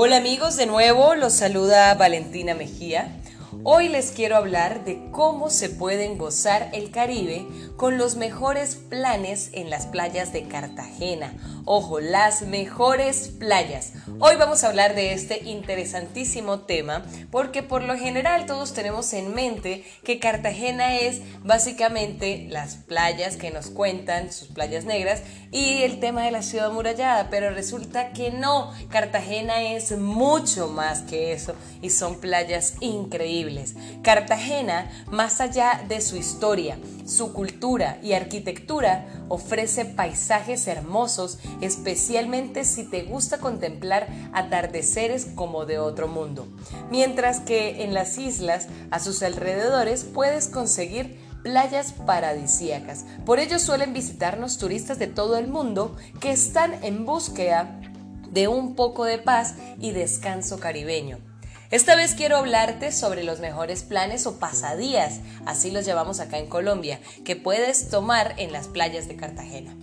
Hola amigos, de nuevo los saluda Valentina Mejía. Hoy les quiero hablar de cómo se pueden gozar el Caribe con los mejores planes en las playas de Cartagena. Ojo, las mejores playas. Hoy vamos a hablar de este interesantísimo tema porque por lo general todos tenemos en mente que Cartagena es básicamente las playas que nos cuentan, sus playas negras y el tema de la ciudad amurallada, pero resulta que no, Cartagena es mucho más que eso y son playas increíbles. Cartagena, más allá de su historia, su cultura y arquitectura, ofrece paisajes hermosos, especialmente si te gusta contemplar atardeceres como de otro mundo. Mientras que en las islas, a sus alrededores, puedes conseguir playas paradisíacas. Por ello suelen visitarnos turistas de todo el mundo que están en búsqueda de un poco de paz y descanso caribeño. Esta vez quiero hablarte sobre los mejores planes o pasadías, así los llevamos acá en Colombia, que puedes tomar en las playas de Cartagena.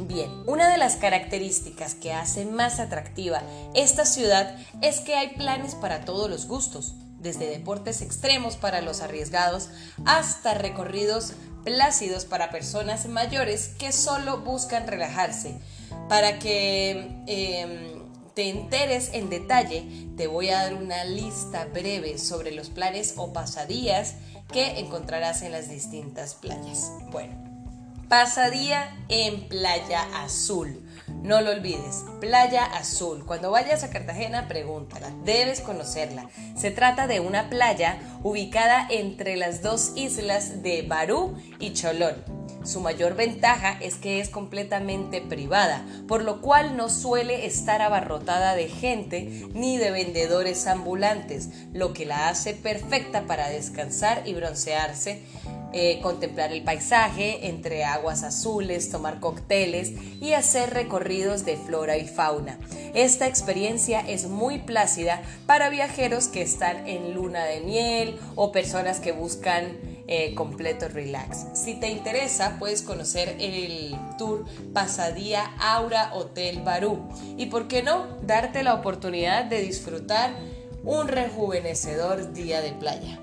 Bien, una de las características que hace más atractiva esta ciudad es que hay planes para todos los gustos desde deportes extremos para los arriesgados hasta recorridos plácidos para personas mayores que solo buscan relajarse. Para que em, te enteres en detalle, te voy a dar una lista breve sobre los planes o pasadías que encontrarás en las distintas playas. Bueno, pasadía en Playa Azul. No lo olvides, Playa Azul. Cuando vayas a Cartagena, pregúntala, debes conocerla. Se trata de una playa ubicada entre las dos islas de Barú y Cholón. Su mayor ventaja es que es completamente privada, por lo cual no suele estar abarrotada de gente ni de vendedores ambulantes, lo que la hace perfecta para descansar y broncearse eh, contemplar el paisaje entre aguas azules, tomar cócteles y hacer recorridos de flora y fauna. Esta experiencia es muy plácida para viajeros que están en luna de miel o personas que buscan eh, completo relax. Si te interesa, puedes conocer el tour Pasadía Aura Hotel Barú y, por qué no, darte la oportunidad de disfrutar un rejuvenecedor día de playa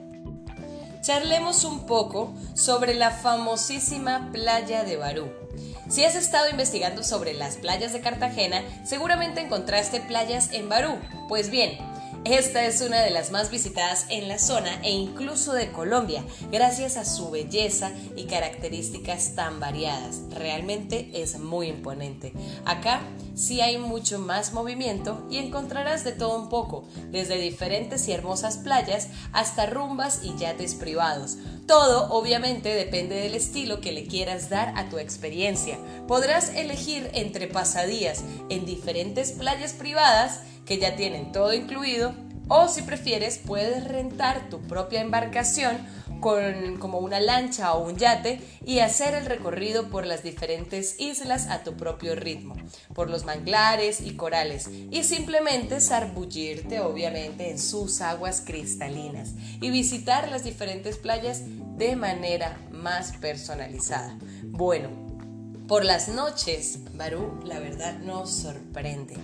charlemos un poco sobre la famosísima playa de Barú. Si has estado investigando sobre las playas de Cartagena, seguramente encontraste playas en Barú. Pues bien, esta es una de las más visitadas en la zona e incluso de Colombia, gracias a su belleza y características tan variadas. Realmente es muy imponente. Acá sí hay mucho más movimiento y encontrarás de todo un poco, desde diferentes y hermosas playas hasta rumbas y yates privados. Todo obviamente depende del estilo que le quieras dar a tu experiencia. Podrás elegir entre pasadías en diferentes playas privadas que ya tienen todo incluido, o si prefieres puedes rentar tu propia embarcación con como una lancha o un yate y hacer el recorrido por las diferentes islas a tu propio ritmo, por los manglares y corales y simplemente zarbullirte obviamente en sus aguas cristalinas y visitar las diferentes playas de manera más personalizada. Bueno, por las noches, Barú la verdad nos sorprende.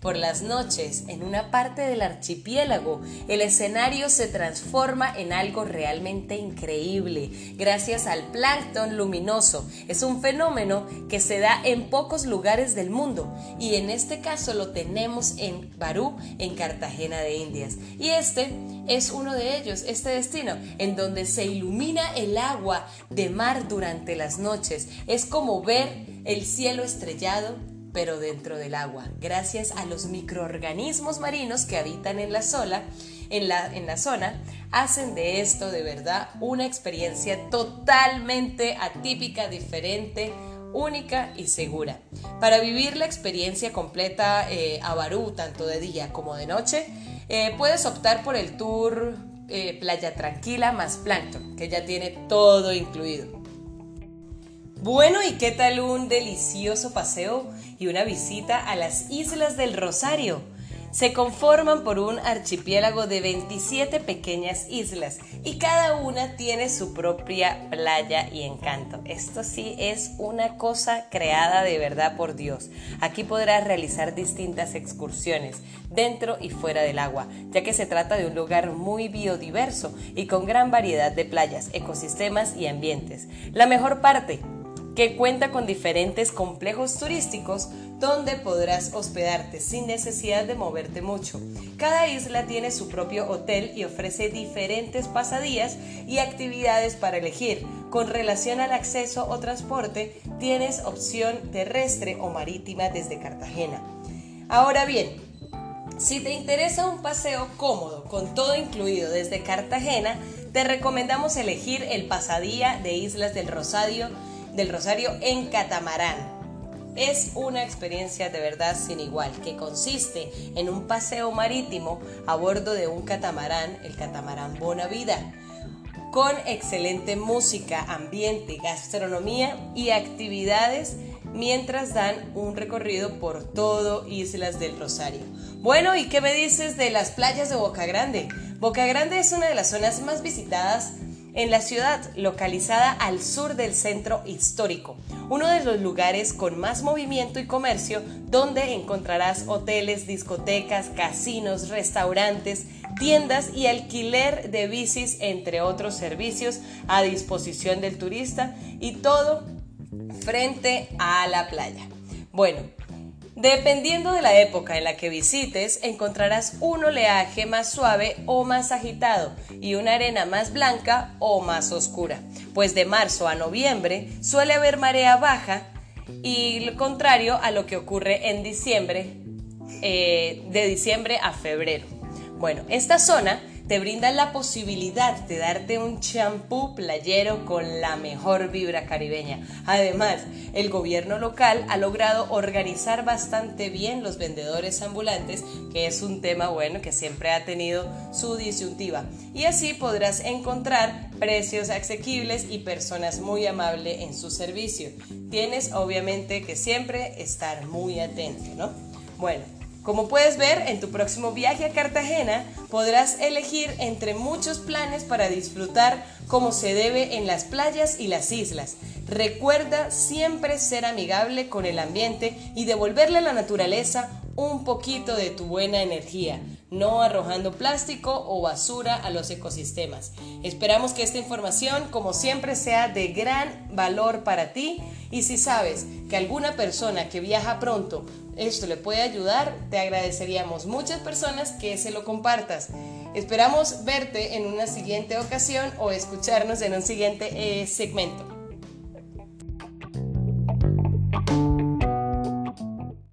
Por las noches, en una parte del archipiélago, el escenario se transforma en algo realmente increíble gracias al plancton luminoso. Es un fenómeno que se da en pocos lugares del mundo y en este caso lo tenemos en Barú, en Cartagena de Indias. Y este es uno de ellos, este destino, en donde se ilumina el agua de mar durante las noches. Es como ver el cielo estrellado pero dentro del agua, gracias a los microorganismos marinos que habitan en la, zona, hacen de esto de verdad una experiencia totalmente atípica, diferente, única y segura. Para vivir la experiencia completa eh, a Barú, tanto de día como de noche, eh, puedes optar por el tour eh, Playa Tranquila más Plankton, que ya tiene todo incluido. Bueno, ¿y qué tal un delicioso paseo y una visita a las Islas del Rosario? Se conforman por un archipiélago de 27 pequeñas islas y cada una tiene su propia playa y encanto. Esto sí es una cosa creada de verdad por Dios. Aquí podrás realizar distintas excursiones dentro y fuera del agua, ya que se trata de un lugar muy biodiverso y con gran variedad de playas, ecosistemas y ambientes. La mejor parte que cuenta con diferentes complejos turísticos donde podrás hospedarte sin necesidad de moverte mucho. Cada isla tiene su propio hotel y ofrece diferentes pasadías y actividades para elegir. Con relación al acceso o transporte, tienes opción terrestre o marítima desde Cartagena. Ahora bien, si te interesa un paseo cómodo, con todo incluido desde Cartagena, te recomendamos elegir el pasadía de Islas del Rosario del Rosario en catamarán. Es una experiencia de verdad sin igual, que consiste en un paseo marítimo a bordo de un catamarán, el catamarán Bonavida, con excelente música, ambiente, gastronomía y actividades mientras dan un recorrido por todo Islas del Rosario. Bueno, ¿y qué me dices de las playas de Boca Grande? Boca Grande es una de las zonas más visitadas en la ciudad, localizada al sur del centro histórico, uno de los lugares con más movimiento y comercio donde encontrarás hoteles, discotecas, casinos, restaurantes, tiendas y alquiler de bicis, entre otros servicios a disposición del turista y todo frente a la playa. Bueno, Dependiendo de la época en la que visites, encontrarás un oleaje más suave o más agitado y una arena más blanca o más oscura, pues de marzo a noviembre suele haber marea baja y lo contrario a lo que ocurre en diciembre, eh, de diciembre a febrero. Bueno, esta zona te brinda la posibilidad de darte un champú playero con la mejor vibra caribeña. Además, el gobierno local ha logrado organizar bastante bien los vendedores ambulantes, que es un tema bueno que siempre ha tenido su disyuntiva. Y así podrás encontrar precios asequibles y personas muy amables en su servicio. Tienes obviamente que siempre estar muy atento, ¿no? Bueno, como puedes ver, en tu próximo viaje a Cartagena podrás elegir entre muchos planes para disfrutar como se debe en las playas y las islas. Recuerda siempre ser amigable con el ambiente y devolverle a la naturaleza un poquito de tu buena energía, no arrojando plástico o basura a los ecosistemas. Esperamos que esta información, como siempre, sea de gran valor para ti y si sabes que alguna persona que viaja pronto esto le puede ayudar, te agradeceríamos muchas personas que se lo compartas. Esperamos verte en una siguiente ocasión o escucharnos en un siguiente eh, segmento.